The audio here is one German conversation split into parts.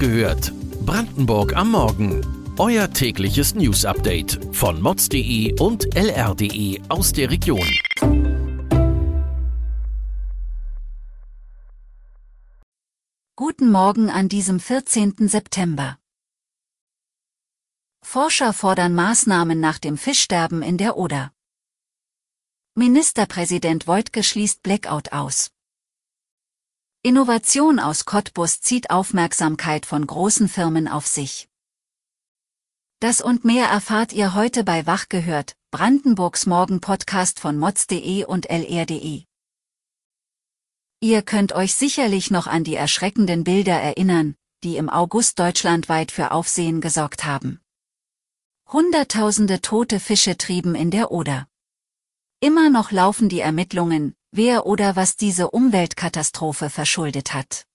gehört. Brandenburg am Morgen. Euer tägliches News-Update von mods.de und lr.de aus der Region. Guten Morgen an diesem 14. September. Forscher fordern Maßnahmen nach dem Fischsterben in der Oder. Ministerpräsident Wojtke schließt Blackout aus. Innovation aus Cottbus zieht Aufmerksamkeit von großen Firmen auf sich. Das und mehr erfahrt ihr heute bei Wach gehört, Brandenburgs Morgen-Podcast von mods.de und lr.de. Ihr könnt euch sicherlich noch an die erschreckenden Bilder erinnern, die im August deutschlandweit für Aufsehen gesorgt haben. Hunderttausende tote Fische trieben in der Oder. Immer noch laufen die Ermittlungen, wer oder was diese Umweltkatastrophe verschuldet hat.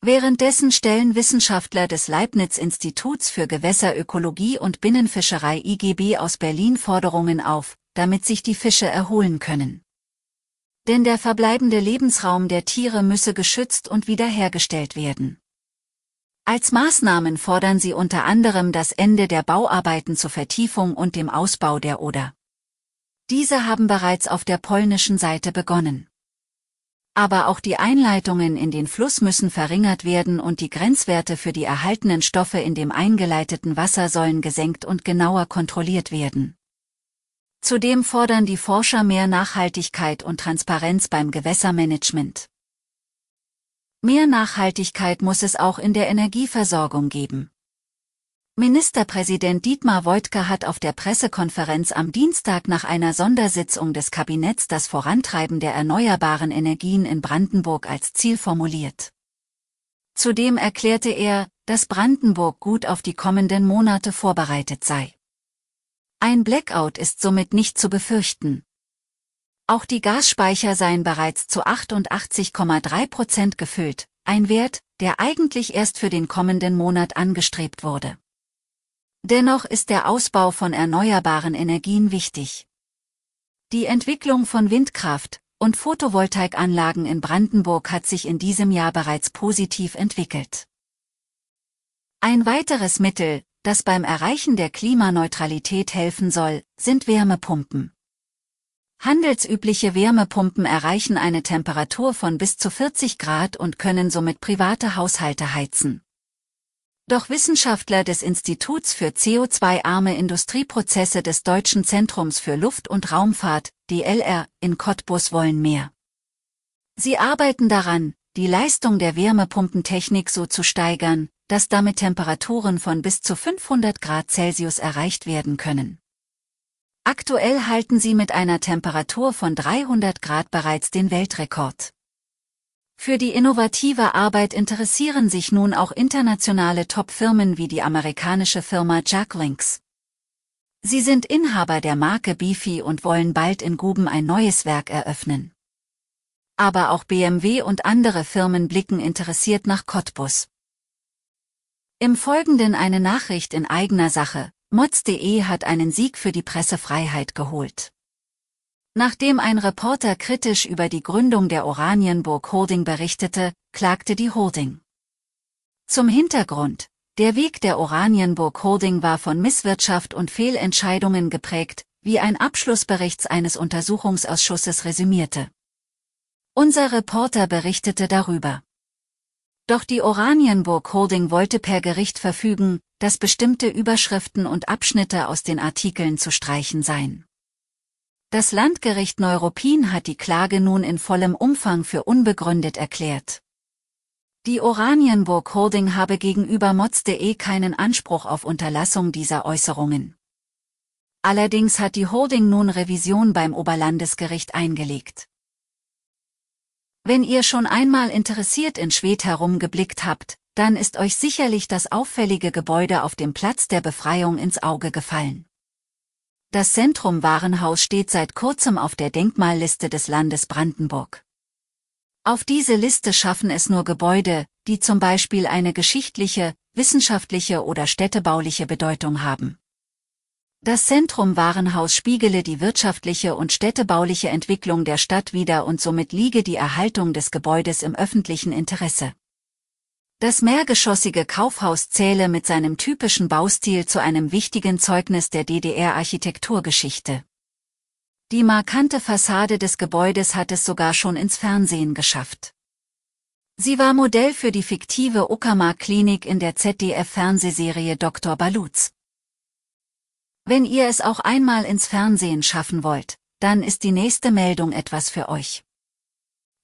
Währenddessen stellen Wissenschaftler des Leibniz-Instituts für Gewässerökologie und Binnenfischerei IGB aus Berlin Forderungen auf, damit sich die Fische erholen können. Denn der verbleibende Lebensraum der Tiere müsse geschützt und wiederhergestellt werden. Als Maßnahmen fordern sie unter anderem das Ende der Bauarbeiten zur Vertiefung und dem Ausbau der Oder. Diese haben bereits auf der polnischen Seite begonnen. Aber auch die Einleitungen in den Fluss müssen verringert werden und die Grenzwerte für die erhaltenen Stoffe in dem eingeleiteten Wasser sollen gesenkt und genauer kontrolliert werden. Zudem fordern die Forscher mehr Nachhaltigkeit und Transparenz beim Gewässermanagement. Mehr Nachhaltigkeit muss es auch in der Energieversorgung geben. Ministerpräsident Dietmar Woidke hat auf der Pressekonferenz am Dienstag nach einer Sondersitzung des Kabinetts das Vorantreiben der erneuerbaren Energien in Brandenburg als Ziel formuliert. Zudem erklärte er, dass Brandenburg gut auf die kommenden Monate vorbereitet sei. Ein Blackout ist somit nicht zu befürchten. Auch die Gasspeicher seien bereits zu 88,3 Prozent gefüllt, ein Wert, der eigentlich erst für den kommenden Monat angestrebt wurde. Dennoch ist der Ausbau von erneuerbaren Energien wichtig. Die Entwicklung von Windkraft und Photovoltaikanlagen in Brandenburg hat sich in diesem Jahr bereits positiv entwickelt. Ein weiteres Mittel, das beim Erreichen der Klimaneutralität helfen soll, sind Wärmepumpen. Handelsübliche Wärmepumpen erreichen eine Temperatur von bis zu 40 Grad und können somit private Haushalte heizen. Doch Wissenschaftler des Instituts für CO2-arme Industrieprozesse des Deutschen Zentrums für Luft- und Raumfahrt, DLR, in Cottbus wollen mehr. Sie arbeiten daran, die Leistung der Wärmepumpentechnik so zu steigern, dass damit Temperaturen von bis zu 500 Grad Celsius erreicht werden können. Aktuell halten sie mit einer Temperatur von 300 Grad bereits den Weltrekord. Für die innovative Arbeit interessieren sich nun auch internationale Top-Firmen wie die amerikanische Firma Jacklinks. Sie sind Inhaber der Marke Beefy und wollen bald in Guben ein neues Werk eröffnen. Aber auch BMW und andere Firmen blicken interessiert nach Cottbus. Im Folgenden eine Nachricht in eigener Sache. Mods.de hat einen Sieg für die Pressefreiheit geholt. Nachdem ein Reporter kritisch über die Gründung der Oranienburg Holding berichtete, klagte die Holding. Zum Hintergrund, der Weg der Oranienburg Holding war von Misswirtschaft und Fehlentscheidungen geprägt, wie ein Abschlussbericht eines Untersuchungsausschusses resümierte. Unser Reporter berichtete darüber. Doch die Oranienburg Holding wollte per Gericht verfügen, dass bestimmte Überschriften und Abschnitte aus den Artikeln zu streichen seien. Das Landgericht Neuruppin hat die Klage nun in vollem Umfang für unbegründet erklärt. Die Oranienburg Holding habe gegenüber mods.de keinen Anspruch auf Unterlassung dieser Äußerungen. Allerdings hat die Holding nun Revision beim Oberlandesgericht eingelegt. Wenn ihr schon einmal interessiert in Schwedt herumgeblickt habt, dann ist euch sicherlich das auffällige Gebäude auf dem Platz der Befreiung ins Auge gefallen. Das Zentrum Warenhaus steht seit kurzem auf der Denkmalliste des Landes Brandenburg. Auf diese Liste schaffen es nur Gebäude, die zum Beispiel eine geschichtliche, wissenschaftliche oder städtebauliche Bedeutung haben. Das Zentrum Warenhaus spiegele die wirtschaftliche und städtebauliche Entwicklung der Stadt wider und somit liege die Erhaltung des Gebäudes im öffentlichen Interesse. Das mehrgeschossige Kaufhaus zähle mit seinem typischen Baustil zu einem wichtigen Zeugnis der DDR-Architekturgeschichte. Die markante Fassade des Gebäudes hat es sogar schon ins Fernsehen geschafft. Sie war Modell für die fiktive Uckermark-Klinik in der ZDF-Fernsehserie Dr. Baluz. Wenn ihr es auch einmal ins Fernsehen schaffen wollt, dann ist die nächste Meldung etwas für euch.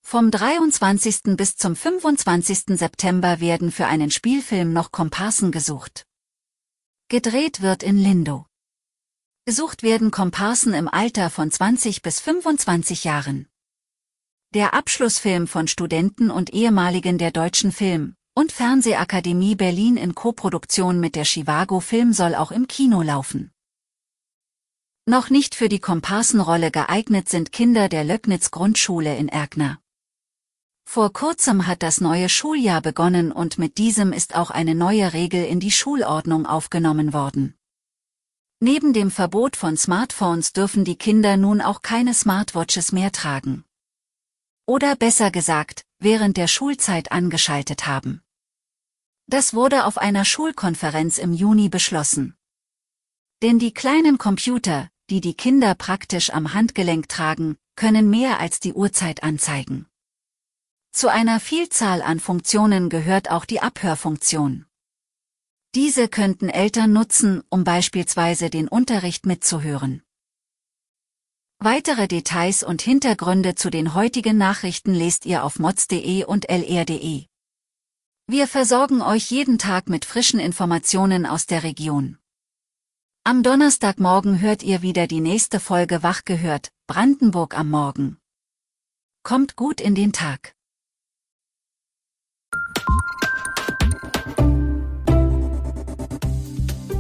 Vom 23. bis zum 25. September werden für einen Spielfilm noch Komparsen gesucht. Gedreht wird in Lindo. Gesucht werden Komparsen im Alter von 20 bis 25 Jahren. Der Abschlussfilm von Studenten und ehemaligen der Deutschen Film- und Fernsehakademie Berlin in Koproduktion mit der Chivago Film soll auch im Kino laufen. Noch nicht für die Komparsenrolle geeignet sind Kinder der Löcknitz Grundschule in Erkner. Vor kurzem hat das neue Schuljahr begonnen und mit diesem ist auch eine neue Regel in die Schulordnung aufgenommen worden. Neben dem Verbot von Smartphones dürfen die Kinder nun auch keine Smartwatches mehr tragen. Oder besser gesagt, während der Schulzeit angeschaltet haben. Das wurde auf einer Schulkonferenz im Juni beschlossen. Denn die kleinen Computer, die die Kinder praktisch am Handgelenk tragen, können mehr als die Uhrzeit anzeigen. Zu einer Vielzahl an Funktionen gehört auch die Abhörfunktion. Diese könnten Eltern nutzen, um beispielsweise den Unterricht mitzuhören. Weitere Details und Hintergründe zu den heutigen Nachrichten lest ihr auf mods.de und lr.de. Wir versorgen euch jeden Tag mit frischen Informationen aus der Region. Am Donnerstagmorgen hört ihr wieder die nächste Folge Wach gehört, Brandenburg am Morgen. Kommt gut in den Tag.